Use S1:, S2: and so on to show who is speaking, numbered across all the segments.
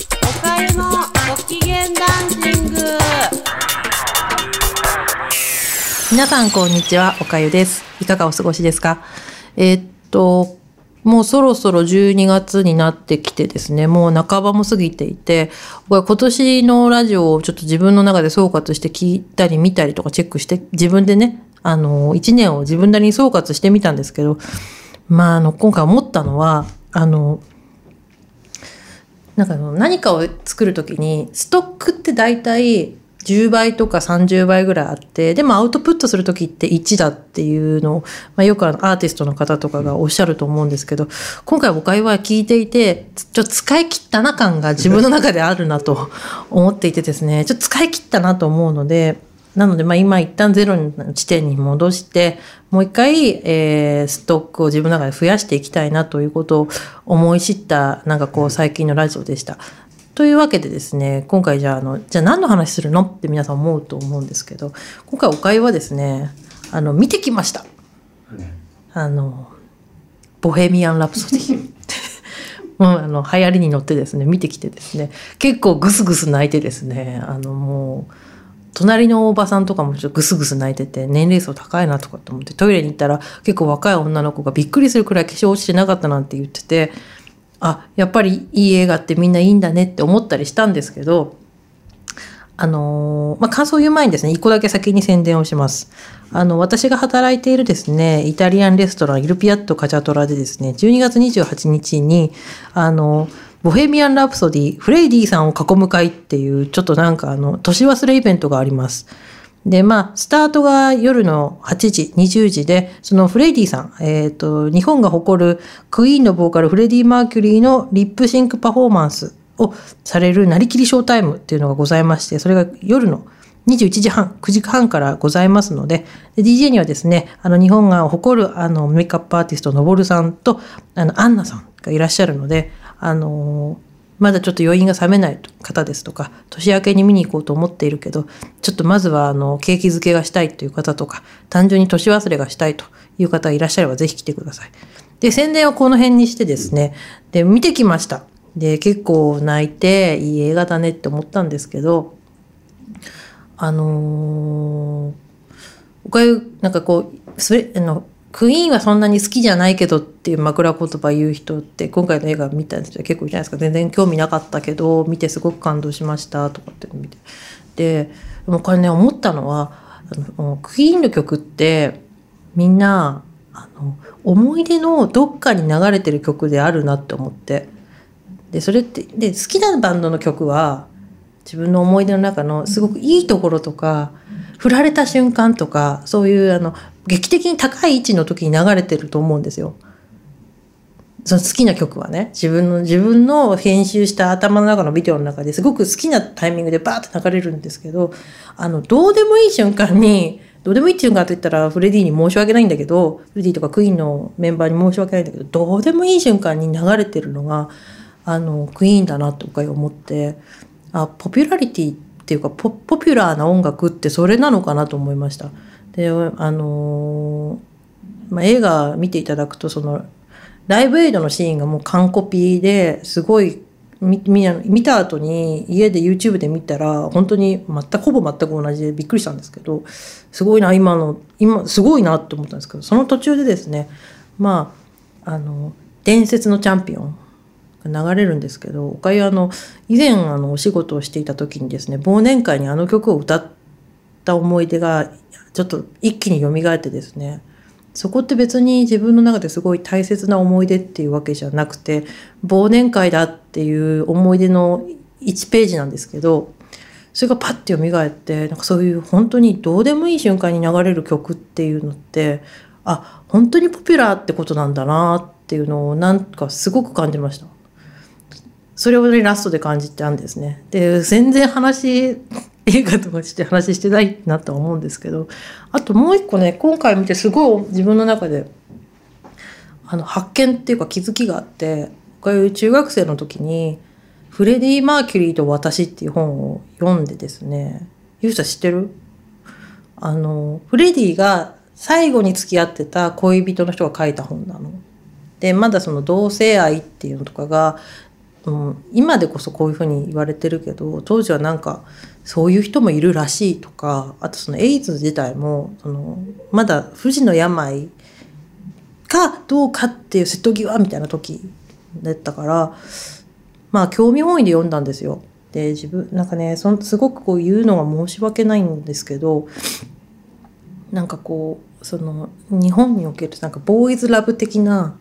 S1: おかゆのご機嫌ダンシング。
S2: 皆さんこんにちはおかゆです。いかがお過ごしですか？えーっともうそろそろ12月になってきてですねもう半ばも過ぎていてこれ今年のラジオをちょっと自分の中で総括して聞いたり見たりとかチェックして自分でねあの1年を自分なりに総括してみたんですけどまああの今回思ったのはあのなんか何かを作る時にストックって大体10倍とか30倍ぐらいあってでもアウトプットする時って1だっていうのを、まあ、よくあのアーティストの方とかがおっしゃると思うんですけど今回お会話聞いていてちょっと使い切ったな感が自分の中であるなと思っていてですねちょっと使い切ったなと思うのでなので、まあ、今一旦ゼロの地点に戻して、もう一回、えーストックを自分の中で増やしていきたいなということを思い知った、なんかこう、最近のラジオでした。というわけでですね、今回じゃあ、あの、じゃあ何の話するの？って皆さん思うと思うんですけど、今回お会はですね、あの、見てきました。あの、ボヘミアン・ラプソディ。もうあの流行りに乗ってですね見てきてですね結構グスグス泣いてですねあのもう隣のおばさんとかもちょっとグスグス泣いてて年齢層高いなとかって思ってトイレに行ったら結構若い女の子がびっくりするくらい化粧落ちてなかったなんて言っててあやっぱりいい映画ってみんないいんだねって思ったりしたんですけどあのーまあ、感想を言う前にですね、一個だけ先に宣伝をします。あの、私が働いているですね、イタリアンレストラン、イルピアットカチャトラでですね、12月28日に、あの、ボヘミアン・ラプソディ、フレイディさんを囲む会っていう、ちょっとなんかあの、年忘れイベントがあります。で、まあ、スタートが夜の8時、20時で、そのフレイディさん、えっ、と、日本が誇るクイーンのボーカルフレディ・マーキュリーの lip sync パフォーマンスをされるなりきりショータイムっていうのがございまして、それが夜の21時半、9時半からございますので、で DJ にはですね、あの日本が誇るあのメイクアップアーティストのぼるさんと、あのアンナさんがいらっしゃるので、あのまだちょっと余韻が冷めない方ですとか、年明けに見に行こうと思っているけど、ちょっとまずはあの景気づけがしたいという方とか、単純に年忘れがしたいという方がいらっしゃればぜひ来てください。で、宣伝はこの辺にしてですね、で、見てきました。で、結構泣いて、いい映画だねって思ったんですけど、あのー、おかゆ、なんかこう、それ、あの、クイーンはそんなに好きじゃないけどっていう枕言葉言う人って今回の映画見た人は結構いるじゃないですか。全然興味なかったけど見てすごく感動しましたとかって見て。ででもこれね思ったのはあのクイーンの曲ってみんなあの思い出のどっかに流れてる曲であるなって思って。でそれってで好きなバンドの曲は自分の思い出の中のすごくいいところとか振られた瞬間とかそういうあの劇的に高い位置の時に流れてると思うんですよ。その好きな曲はね自分の自分の編集した頭の中のビデオの中ですごく好きなタイミングでバーッと流れるんですけどあのどうでもいい瞬間にどうでもいい瞬間と言ったらフレディに申し訳ないんだけどフレディとかクイーンのメンバーに申し訳ないんだけどどうでもいい瞬間に流れてるのがあのクイーンだなとか思ってあポピュラリティっていうかポポピュラーな音楽ってそれなのかなと思いました。であのーまあ、映画見ていただくとそのライブエイドのシーンがもう完コピですごい見見見た後に家で YouTube で見たら本当に全くほぼ全く同じでびっくりしたんですけどすごいな今の今すごいなと思ったんですけどその途中でですねまああの伝説のチャンピオンが流れるんですけどおかゆあの以前あのお仕事をしていた時にですね忘年会にあの曲を歌った思い出がちょっと一気に蘇ってですねそこって別に自分の中ですごい大切な思い出っていうわけじゃなくて忘年会だっていう思い出の1ページなんですけどそれがパッて蘇ってなんかそういう本当にどうでもいい瞬間に流れる曲っていうのってあ本当にポピュラーってことなんだなっていうのをなんかすごく感じました。それをねラストで感じたんですね。で全然話映画とかして話してないなとは思うんですけどあともう一個ね今回見てすごい自分の中であの発見っていうか気づきがあってこういう中学生の時に「フレディ・マーキュリーと私」っていう本を読んでですねゆうさん知ってる？あのフレディが最後に付き合ってた恋人の人が書いた本なの。でまだその同性愛っていうのとかがうん、今でこそこういうふうに言われてるけど当時はなんかそういう人もいるらしいとかあとそのエイズ自体もそのまだ不治の病かどうかっていう瀬戸際みたいな時だったからまあ興味本位で読んだんですよ。で自分なんかねそすごくこう言うのは申し訳ないんですけどなんかこうその日本におけるなんかボーイズラブ的な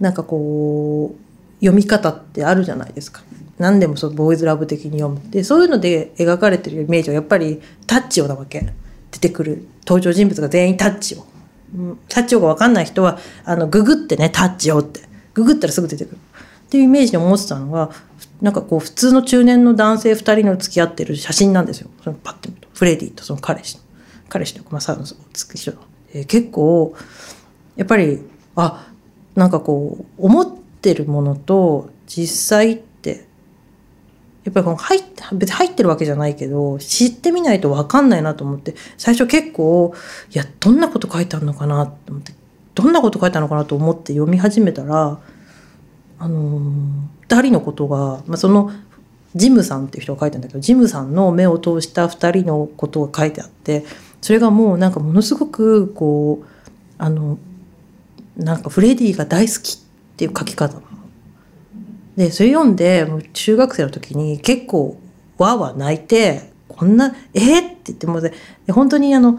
S2: なんかこう読み方ってあるじゃないですか。何でもそうボーイズラブ的に読む。でそういうので描かれてるイメージはやっぱりタッチオなわけ。出てくる登場人物が全員タッチオ、タッチオが分かんない人はあのググってねタッチオって。ググったらすぐ出てくる。っていうイメージで思ってたのがなんかこう普通の中年の男性2人の付き合ってる写真なんですよ。そのパッて見ると。フレディとその彼氏の。彼氏のまあサウの付き人の、えー結構やっぱりあなんかこう思ってるものと実際ってやっぱりこの入っ別に入ってるわけじゃないけど知ってみないと分かんないなと思って最初結構いやどんなこと書いてあるのかなと思ってどんなこと書いてあるのかなと思って読み始めたらあの2人のことが、まあ、そのジムさんっていう人が書いてあるんだけどジムさんの目を通した2人のことが書いてあってそれがもうなんかものすごくこうあのなんかフレディが大好きっていう書き方。でそれ読んで中学生の時に結構わーわー泣いてこんな「えー、って言ってもう本当にあの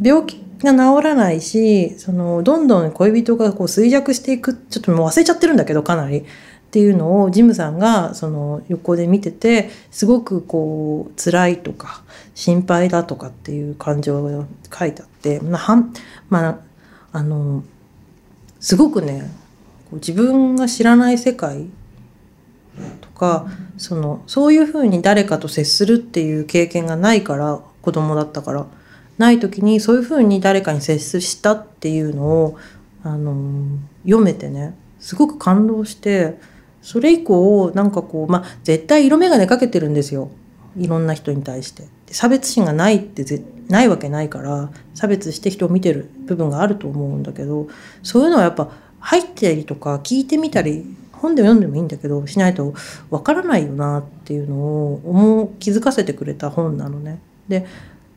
S2: 病気が治らないしそのどんどん恋人がこう衰弱していくちょっともう忘れちゃってるんだけどかなり。っていうのをジムさんがその横で見ててすごくこう辛いとか心配だとかっていう感情が書いてあってまあはんまああのすごくね自分が知らない世界とかそのそういうふうに誰かと接するっていう経験がないから子供だったからない時にそういうふうに誰かに接したっていうのをあの読めてねすごく感動してそれ以降なんかこうまあ絶対色眼鏡かけてるんですよいろんな人に対して。差別心がないってないわけないから差別して人を見てる部分があると思うんだけどそういうのはやっぱ入ったりとか聞いてみたり本でも読んでもいいんだけどしないとわからないよなっていうのを思う気づかせてくれた本なのね。で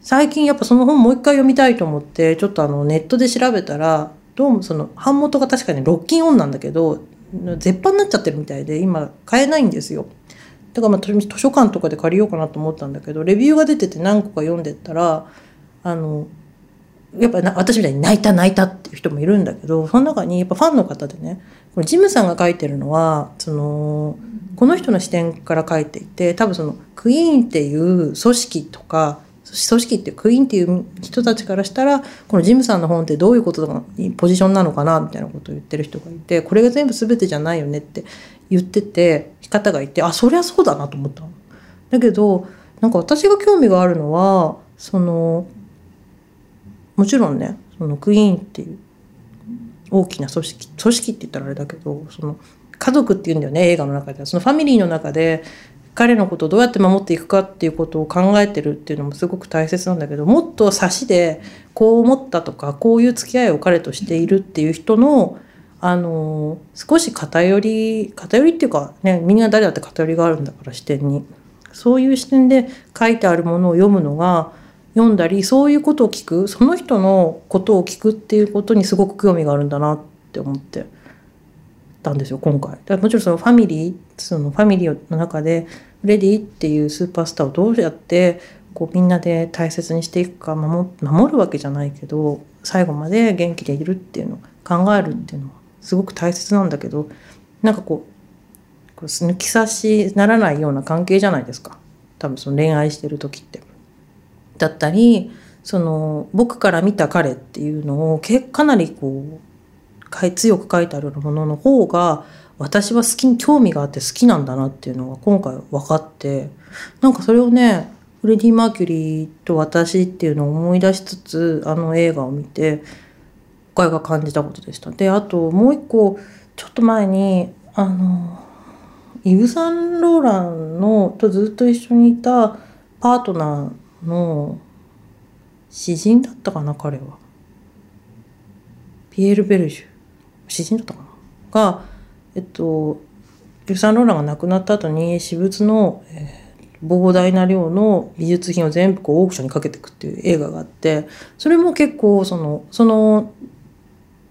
S2: 最近やっぱその本もう一回読みたいと思ってちょっとあのネットで調べたらどうもその版元が確かにロッキンオンなんだけど絶版になっちゃってるみたいで今買えないんですよ。だからまあ図書館とかで借りようかなと思ったんだけどレビューが出てて何個か読んでったらあのやっぱな私みたいに泣いた泣いたっていう人もいるんだけどその中にやっぱファンの方でねこのジムさんが書いてるのはそのこの人の視点から書いていて多分そのクイーンっていう組織とか組織ってクイーンっていう人たちからしたらこのジムさんの本ってどういうことがポジションなのかなみたいなことを言ってる人がいてこれが全部全てじゃないよねって言ってて方がいてあそりゃそうだなと思った。だけどなんか私が興味があるのはそのもちろんねそのクイーンっていう大きな組織組織って言ったらあれだけどその家族っていうんだよね映画の中では。そのファミリーの中で彼のことをどうやって守っていくかっていうことを考えてるっていうのもすごく大切なんだけどもっと差しでこう思ったとかこういう付き合いを彼としているっていう人のあの少し偏り偏りっていうかねみんな誰だって偏りがあるんだから視点に。そういう視点で書いてあるものを読むのが読んだりそういうことを聞くその人のことを聞くっていうことにすごく興味があるんだなって思ってたんですよ今回。だもちろんそのファミリーそのファミリーの中でレディっていうスーパースターをどうやってこうみんなで大切にしていくか守守るわけじゃないけど最後まで元気でいるっていうのを考えるっていうのはすごく大切なんだけどなんかこうこう抜き差しならないような関係じゃないですか多分その恋愛してる時って。だったりその僕から見た彼っていうのをけかなりこう強く書いてあるものの方が私は好きに興味があって好きなんだなっていうのが今回分かってなんかそれをねフレディ・マーキュリーと私っていうのを思い出しつつあの映画を見て今回が感じたことでした。であともう一個ちょっと前にあのイヴ・サンローランのとずっと一緒にいたパートナーの詩人だったかな彼は。ピエール・ベルジュ詩人だったかながえっとイヴ・サンローランが亡くなった後に私物の、えー膨大な量の美術品を全部こうオークションにかけていくっていう映画があってそれも結構そのその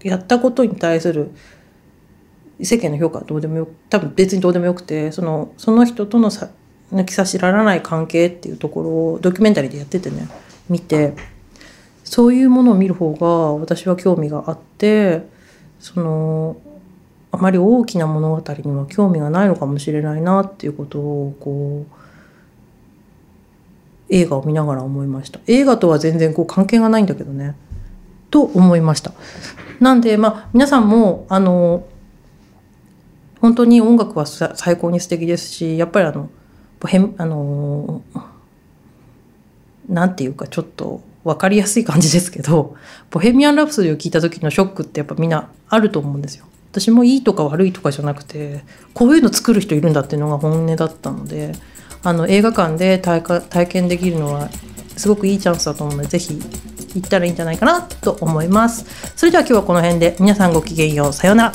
S2: やったことに対する世間の評価はどうでもよく多分別にどうでもよくてそのその人とのさ抜き差しららない関係っていうところをドキュメンタリーでやっててね見てそういうものを見る方が私は興味があってそのあまり大きな物語には興味がないのかもしれないなっていうことをこう映画を見ながら思いました。映画とは全然こう関係がないんだけどね。と思いました。なんでまあ皆さんもあの本当に音楽は最高に素敵ですしやっぱりあのあのなんていうかちょっと分かりやすい感じですけど「ボヘミアン・ラプソディ」を聞いた時のショックってやっぱみんなあると思うんですよ。私もいいとか悪いとかじゃなくてこういうの作る人いるんだっていうのが本音だったのであの映画館で体体験できるのはすごくいいチャンスだと思うのでぜひ行ったらいいんじゃないかなと思います。それでは今日はこの辺で皆さんごきげんようさようなら。